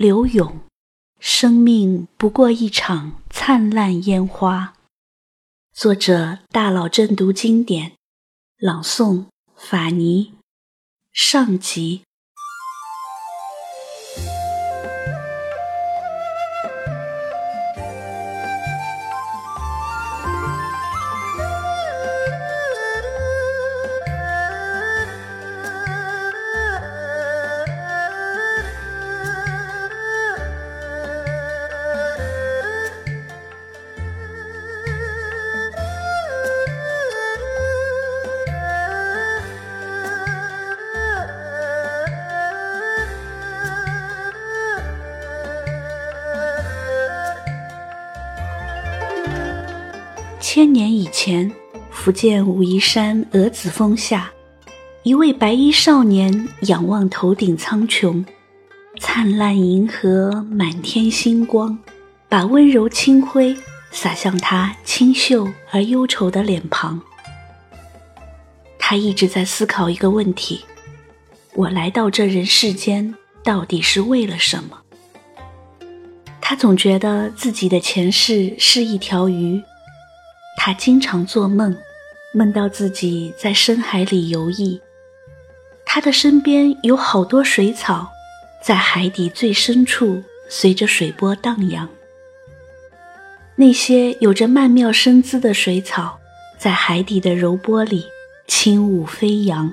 刘永，生命不过一场灿烂烟花。作者：大佬正读经典，朗诵：法尼。上集。千年以前，福建武夷山鹅子峰下，一位白衣少年仰望头顶苍穹，灿烂银河，满天星光，把温柔清辉洒向他清秀而忧愁的脸庞。他一直在思考一个问题：我来到这人世间，到底是为了什么？他总觉得自己的前世是一条鱼。他经常做梦，梦到自己在深海里游弋，他的身边有好多水草，在海底最深处随着水波荡漾。那些有着曼妙身姿的水草，在海底的柔波里轻舞飞扬。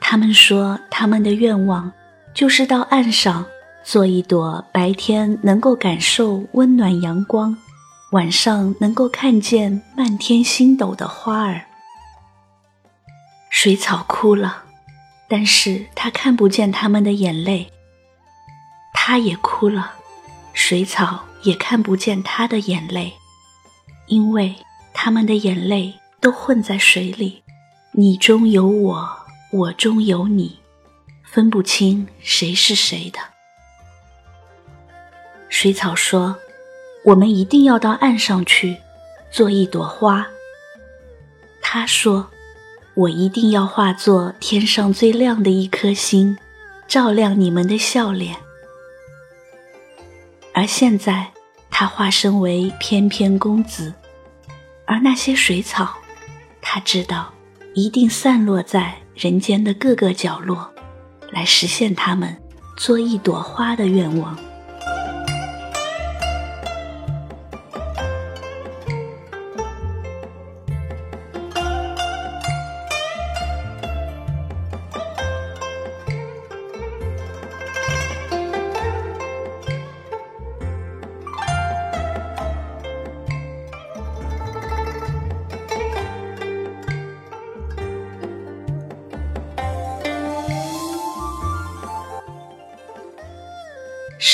他们说，他们的愿望就是到岸上做一朵白天能够感受温暖阳光。晚上能够看见漫天星斗的花儿，水草哭了，但是它看不见他们的眼泪。它也哭了，水草也看不见它的眼泪，因为他们的眼泪都混在水里，你中有我，我中有你，分不清谁是谁的。水草说。我们一定要到岸上去，做一朵花。他说：“我一定要化作天上最亮的一颗星，照亮你们的笑脸。”而现在，他化身为翩翩公子，而那些水草，他知道一定散落在人间的各个角落，来实现他们做一朵花的愿望。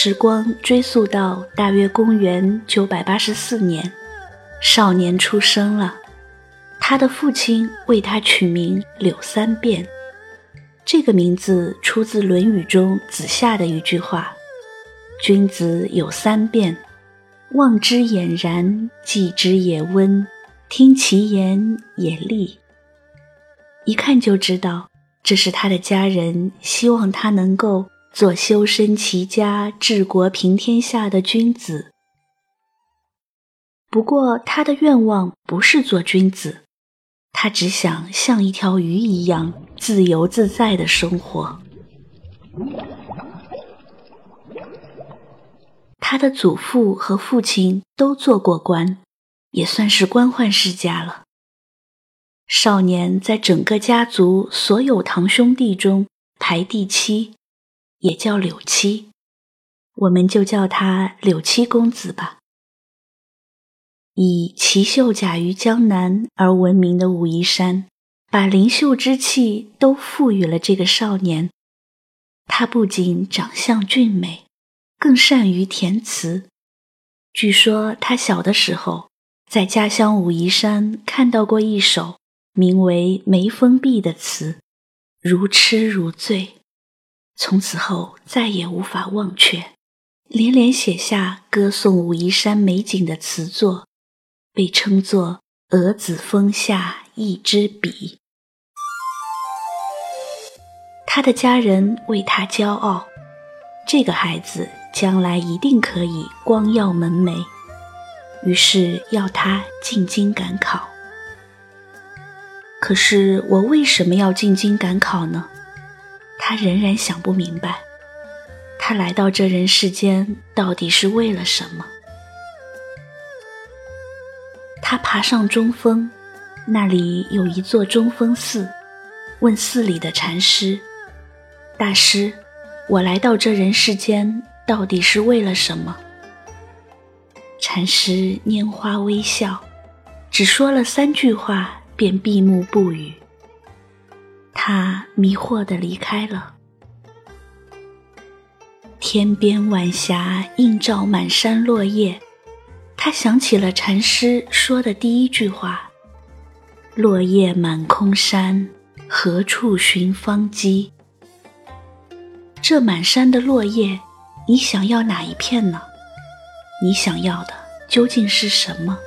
时光追溯到大约公元九百八十四年，少年出生了。他的父亲为他取名柳三变，这个名字出自《论语》中子夏的一句话：“君子有三变，望之俨然，记之也温，听其言也厉。”一看就知道，这是他的家人希望他能够。做修身齐家治国平天下的君子。不过，他的愿望不是做君子，他只想像一条鱼一样自由自在的生活。他的祖父和父亲都做过官，也算是官宦世家了。少年在整个家族所有堂兄弟中排第七。也叫柳七，我们就叫他柳七公子吧。以奇秀甲于江南而闻名的武夷山，把灵秀之气都赋予了这个少年。他不仅长相俊美，更善于填词。据说他小的时候，在家乡武夷山看到过一首名为《眉峰壁》的词，如痴如醉。从此后再也无法忘却，连连写下歌颂武夷山美景的词作，被称作“鹅子峰下一支笔”。他的家人为他骄傲，这个孩子将来一定可以光耀门楣，于是要他进京赶考。可是我为什么要进京赶考呢？他仍然想不明白。他来到这人世间到底是为了什么？他爬上中峰，那里有一座中峰寺，问寺里的禅师：“大师，我来到这人世间到底是为了什么？”禅师拈花微笑，只说了三句话，便闭目不语。他迷惑地离开了。天边晚霞映照满山落叶，他想起了禅师说的第一句话：“落叶满空山，何处寻芳迹？”这满山的落叶，你想要哪一片呢？你想要的究竟是什么？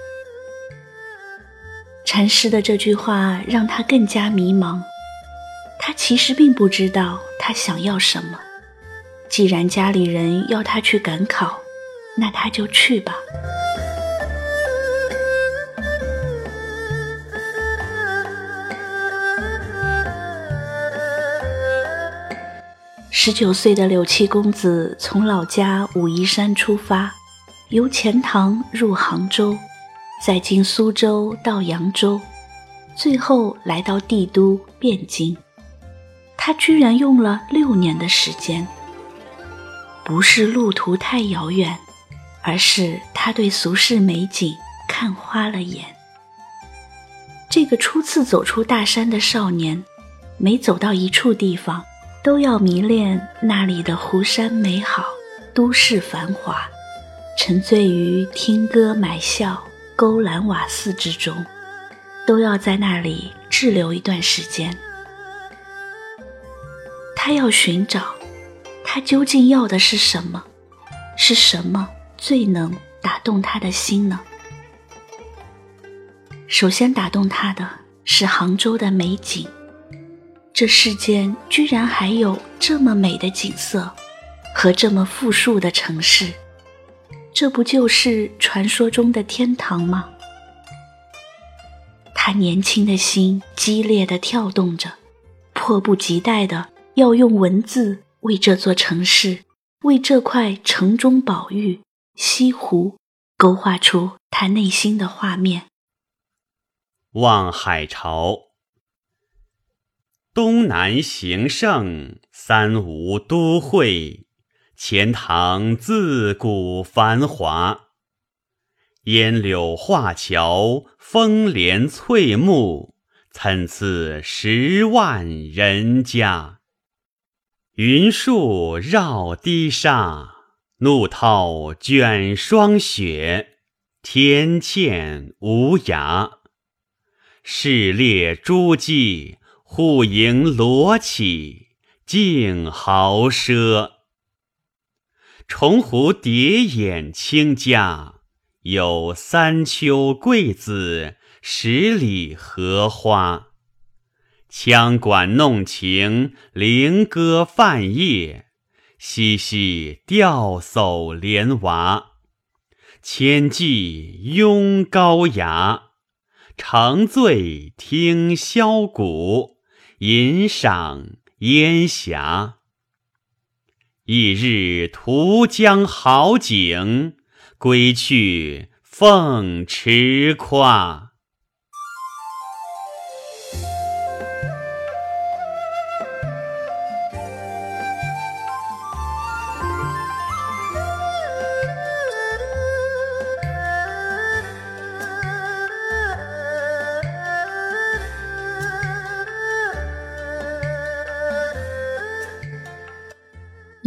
禅师的这句话让他更加迷茫。他其实并不知道他想要什么。既然家里人要他去赶考，那他就去吧。十九岁的柳七公子从老家武夷山出发，由钱塘入杭州，再经苏州到扬州，最后来到帝都汴京。他居然用了六年的时间。不是路途太遥远，而是他对俗世美景看花了眼。这个初次走出大山的少年，每走到一处地方，都要迷恋那里的湖山美好、都市繁华，沉醉于听歌买笑、勾栏瓦肆之中，都要在那里滞留一段时间。他要寻找。他究竟要的是什么？是什么最能打动他的心呢？首先打动他的是杭州的美景。这世间居然还有这么美的景色和这么富庶的城市，这不就是传说中的天堂吗？他年轻的心激烈的跳动着，迫不及待的要用文字。为这座城市，为这块城中宝玉西湖，勾画出他内心的画面。望海潮，东南形胜，三吴都会，钱塘自古繁华。烟柳画桥，风帘翠幕，参差十万人家。云树绕堤沙，怒涛卷霜雪，天堑无涯。市猎珠玑，户盈罗绮，竞豪奢。重湖叠眼清嘉，有三秋桂子，十里荷花。羌管弄晴，菱歌泛夜，嬉戏钓叟莲娃。千骑拥高崖，长醉听箫鼓，吟赏烟霞。一日图江好景，归去凤池夸。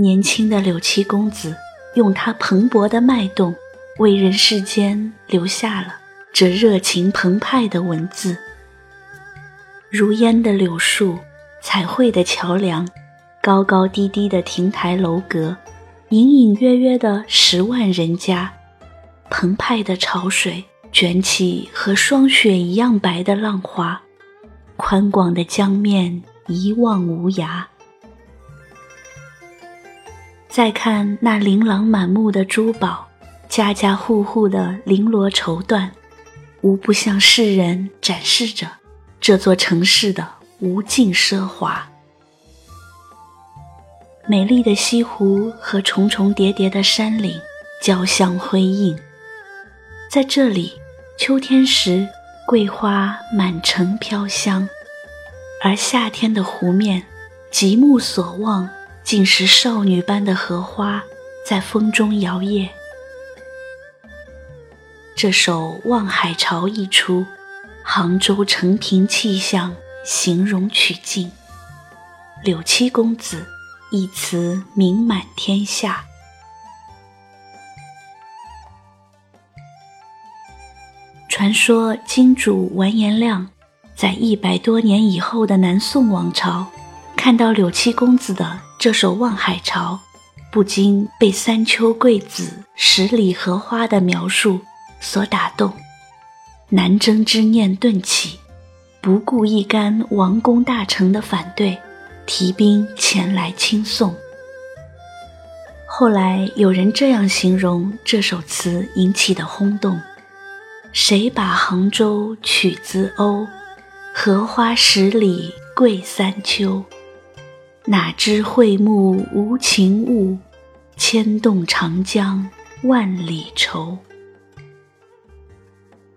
年轻的柳七公子，用他蓬勃的脉动，为人世间留下了这热情澎湃的文字。如烟的柳树，彩绘的桥梁，高高低低的亭台楼阁，隐隐约约的十万人家，澎湃的潮水卷起和霜雪一样白的浪花，宽广的江面一望无涯。再看那琳琅满目的珠宝，家家户户的绫罗绸缎，无不向世人展示着这座城市的无尽奢华。美丽的西湖和重重叠叠的山岭交相辉映，在这里，秋天时桂花满城飘香，而夏天的湖面，极目所望。竟是少女般的荷花在风中摇曳。这首《望海潮》一出，杭州城平气象形容曲尽，柳七公子一词名满天下。传说金主完颜亮在一百多年以后的南宋王朝，看到柳七公子的。这首《望海潮》，不禁被三秋桂子、十里荷花的描述所打动，南征之念顿起，不顾一干王公大臣的反对，提兵前来亲送。后来有人这样形容这首词引起的轰动：“谁把杭州取自瓯？荷花十里桂三秋。”哪知会幕无情物，牵动长江万里愁。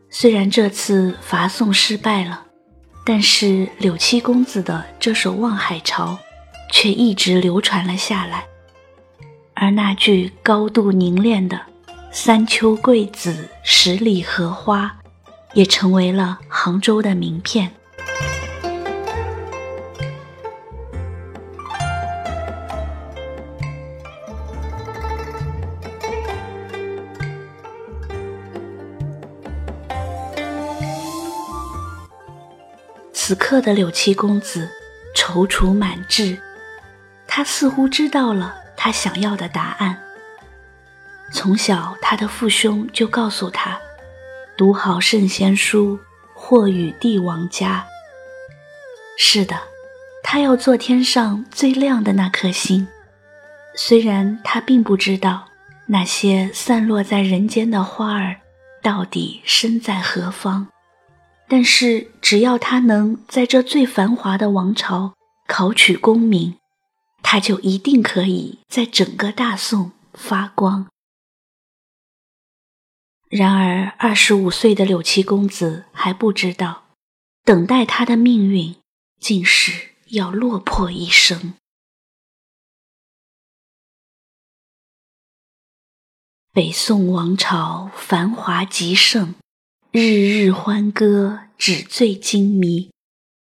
虽然这次伐宋失败了，但是柳七公子的这首《望海潮》却一直流传了下来，而那句高度凝练的“三秋桂子，十里荷花”也成为了杭州的名片。刻的柳七公子踌躇满志，他似乎知道了他想要的答案。从小，他的父兄就告诉他：“读好圣贤书，或与帝王家。”是的，他要做天上最亮的那颗星。虽然他并不知道那些散落在人间的花儿到底身在何方。但是，只要他能在这最繁华的王朝考取功名，他就一定可以在整个大宋发光。然而，二十五岁的柳七公子还不知道，等待他的命运竟是要落魄一生。北宋王朝繁华极盛。日日欢歌，纸醉金迷，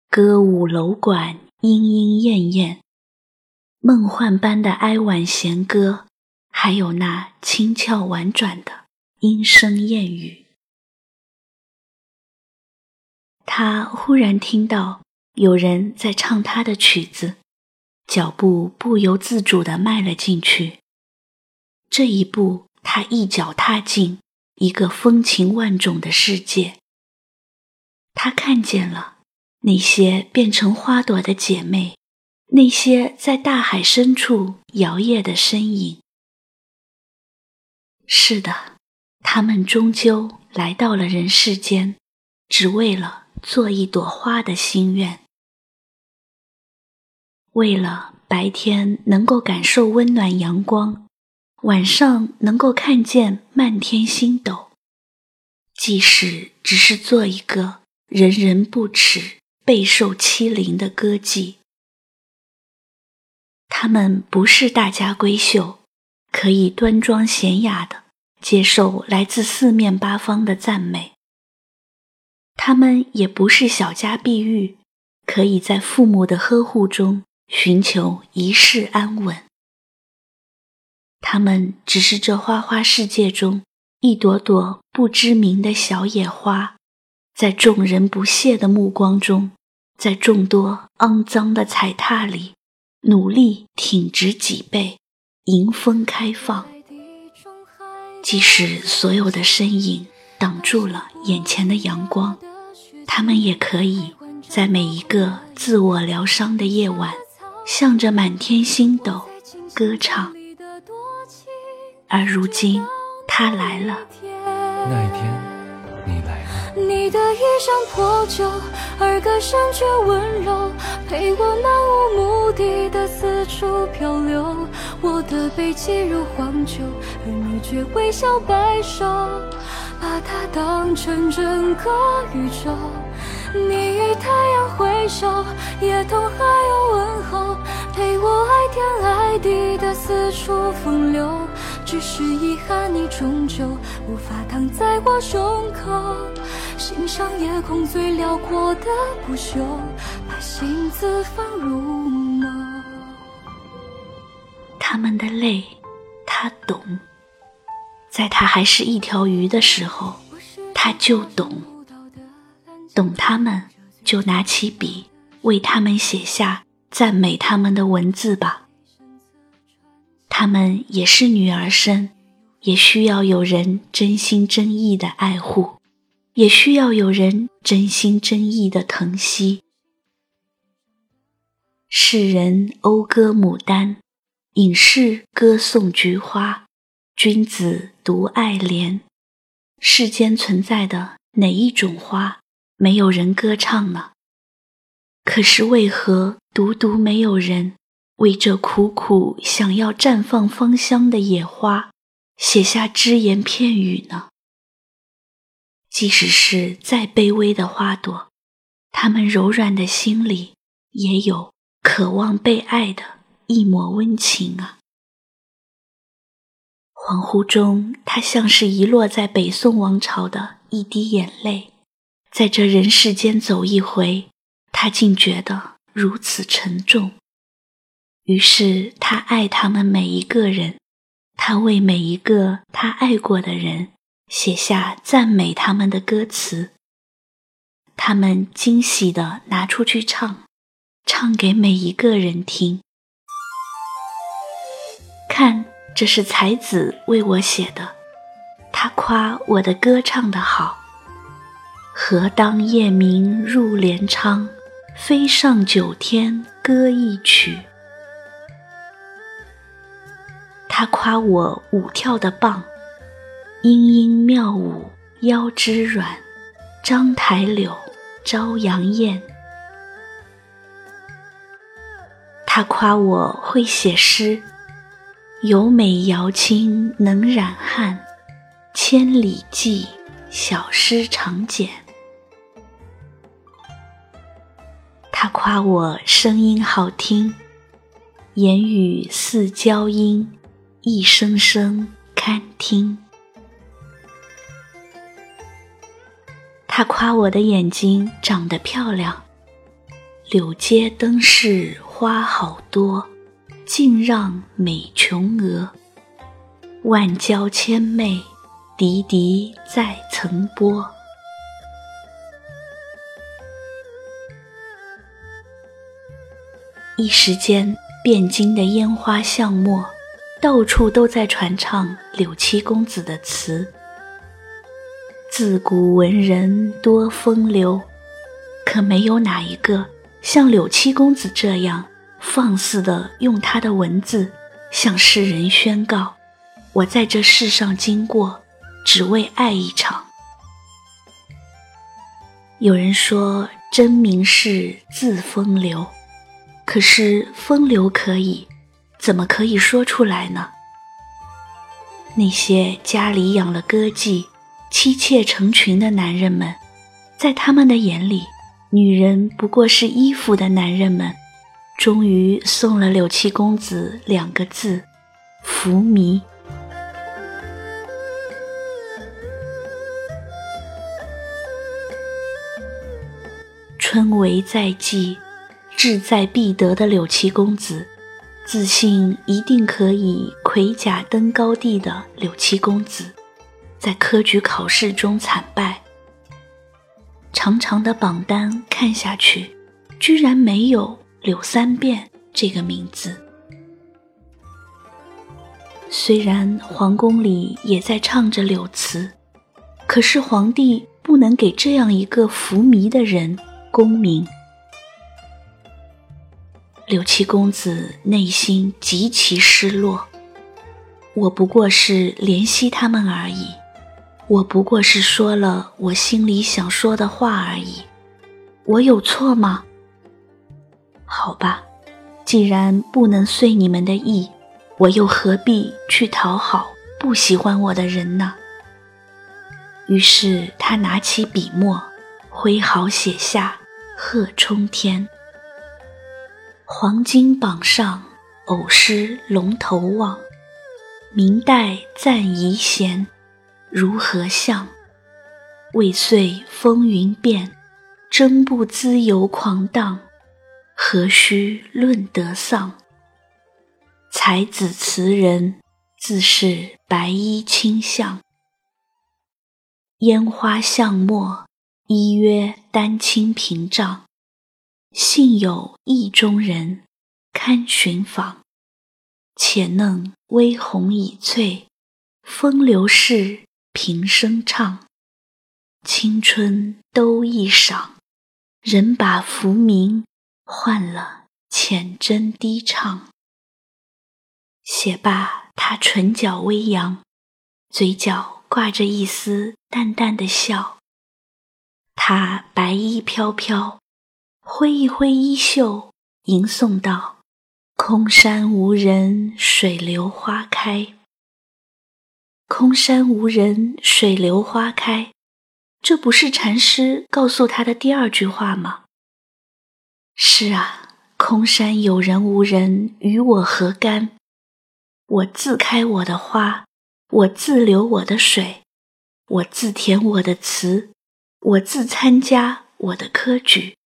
歌舞楼馆，莺莺燕燕，梦幻般的哀婉弦歌，还有那轻巧婉转的莺声燕语。他忽然听到有人在唱他的曲子，脚步不由自主地迈了进去。这一步，他一脚踏进。一个风情万种的世界，他看见了那些变成花朵的姐妹，那些在大海深处摇曳的身影。是的，他们终究来到了人世间，只为了做一朵花的心愿，为了白天能够感受温暖阳光。晚上能够看见漫天星斗，即使只是做一个人人不齿、备受欺凌的歌妓。他们不是大家闺秀，可以端庄娴雅的接受来自四面八方的赞美；他们也不是小家碧玉，可以在父母的呵护中寻求一世安稳。它们只是这花花世界中一朵朵不知名的小野花，在众人不屑的目光中，在众多肮脏的踩踏里，努力挺直脊背，迎风开放。即使所有的身影挡住了眼前的阳光，它们也可以在每一个自我疗伤的夜晚，向着满天星斗歌唱。而如今他来了。那一天，你来了。你的衣衫破旧，而歌声却温柔，陪我漫无目的的四处漂流。我的背脊如荒丘，而你却微笑摆首，把它当成整个宇宙。你与太阳挥手，夜童还有问候，陪我爱天爱地的四处风流。只是遗憾，你终究无法躺在我胸口，欣赏夜空最辽阔的不朽，把心字放入眸。他们的泪，他懂。在他还是一条鱼的时候，他就懂。懂他们，就拿起笔，为他们写下赞美他们的文字吧。他们也是女儿身，也需要有人真心真意的爱护，也需要有人真心真意的疼惜。世人讴歌牡丹，影视歌颂菊花，君子独爱莲。世间存在的哪一种花，没有人歌唱呢？可是为何独独没有人？为这苦苦想要绽放芳香的野花，写下只言片语呢？即使是再卑微的花朵，它们柔软的心里也有渴望被爱的一抹温情啊！恍惚中，它像是遗落在北宋王朝的一滴眼泪，在这人世间走一回，他竟觉得如此沉重。于是，他爱他们每一个人，他为每一个他爱过的人写下赞美他们的歌词。他们惊喜地拿出去唱，唱给每一个人听。看，这是才子为我写的，他夸我的歌唱得好。何当夜明入帘窗，飞上九天歌一曲。他夸我舞跳的棒，莺莺妙舞腰肢软，章台柳，朝阳艳。他夸我会写诗，有美瑶卿能染汉，千里寄小诗长简。夸我声音好听，言语似娇莺。一声声堪听。他夸我的眼睛长得漂亮，柳街灯市花好多，竟让美琼娥。万娇千媚，滴滴在层波。一时间，汴京的烟花巷陌。到处都在传唱柳七公子的词。自古文人多风流，可没有哪一个像柳七公子这样放肆的用他的文字向世人宣告：我在这世上经过，只为爱一场。有人说真名是自风流，可是风流可以。怎么可以说出来呢？那些家里养了歌妓、妻妾成群的男人们，在他们的眼里，女人不过是衣服的男人们，终于送了柳七公子两个字：浮靡。春闱在即，志在必得的柳七公子。自信一定可以盔甲登高地的柳七公子，在科举考试中惨败。长长的榜单看下去，居然没有柳三变这个名字。虽然皇宫里也在唱着柳词，可是皇帝不能给这样一个浮靡的人功名。柳七公子内心极其失落，我不过是怜惜他们而已，我不过是说了我心里想说的话而已，我有错吗？好吧，既然不能遂你们的意，我又何必去讨好不喜欢我的人呢？于是他拿起笔墨，挥毫写下《贺冲天》。黄金榜上，偶失龙头望。明代赞遗贤，如何相？未遂风云变，争不自由狂荡，何须论得丧？才子词人，自是白衣卿相。烟花巷陌，依约丹青屏障。幸有意中人，堪寻访。且弄微红已翠，风流事，平生唱。青春都一晌，人把浮名换了浅斟低唱。写罢，他唇角微扬，嘴角。挂着一丝淡淡的笑，他白衣飘飘，挥一挥衣袖，吟诵道：“空山无人，水流花开。空山无人，水流花开。”这不是禅师告诉他的第二句话吗？是啊，空山有人无人，与我何干？我自开我的花。我自流我的水，我自填我的词，我自参加我的科举，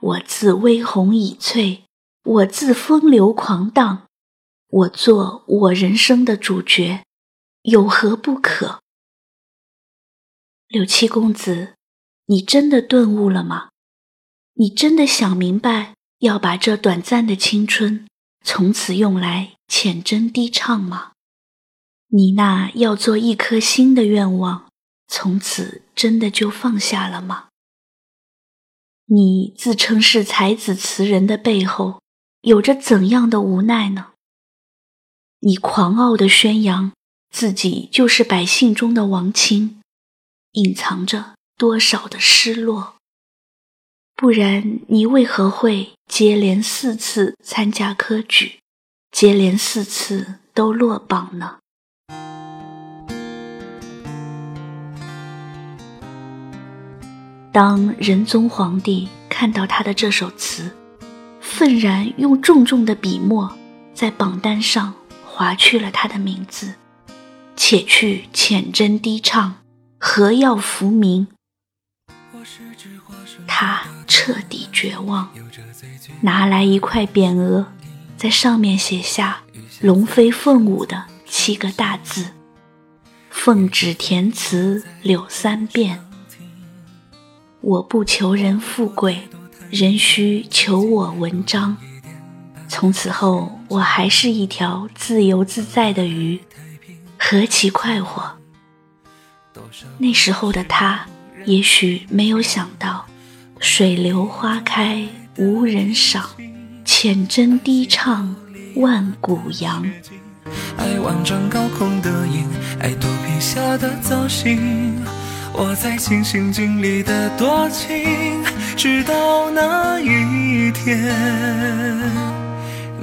我自微红已翠，我自风流狂荡，我做我人生的主角，有何不可？柳七公子，你真的顿悟了吗？你真的想明白要把这短暂的青春从此用来浅斟低唱吗？你那要做一颗心的愿望，从此真的就放下了吗？你自称是才子词人的背后，有着怎样的无奈呢？你狂傲的宣扬自己就是百姓中的王卿，隐藏着多少的失落？不然你为何会接连四次参加科举，接连四次都落榜呢？当仁宗皇帝看到他的这首词，愤然用重重的笔墨在榜单上划去了他的名字，且去浅斟低唱，何要浮名？他彻底绝望，拿来一块匾额，在上面写下“龙飞凤舞”的七个大字：“奉旨填词柳三变。”我不求人富贵，人须求我文章。从此后，我还是一条自由自在的鱼，何其快活！那时候的他，也许没有想到，水流花开无人赏，浅斟低唱万古扬。爱万丈高空的鹰，爱肚皮下的造型。我在尽心尽力的多情，直到那一天，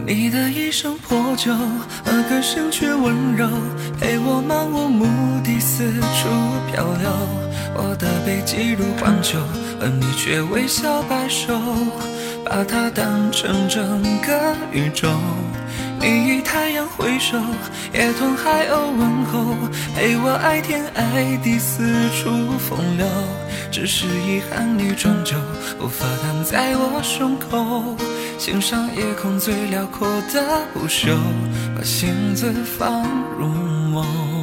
你的一声破旧，而歌声却温柔，陪我漫无目的四处漂流。我的背脊如荒丘，而你却微笑摆首，把它当成整个宇宙。你与太阳挥手，也同海鸥问候，陪我爱天爱地四处风流。只是遗憾，你终究无法躺在我胸口，欣赏夜空最辽阔的不朽，把星子放入梦。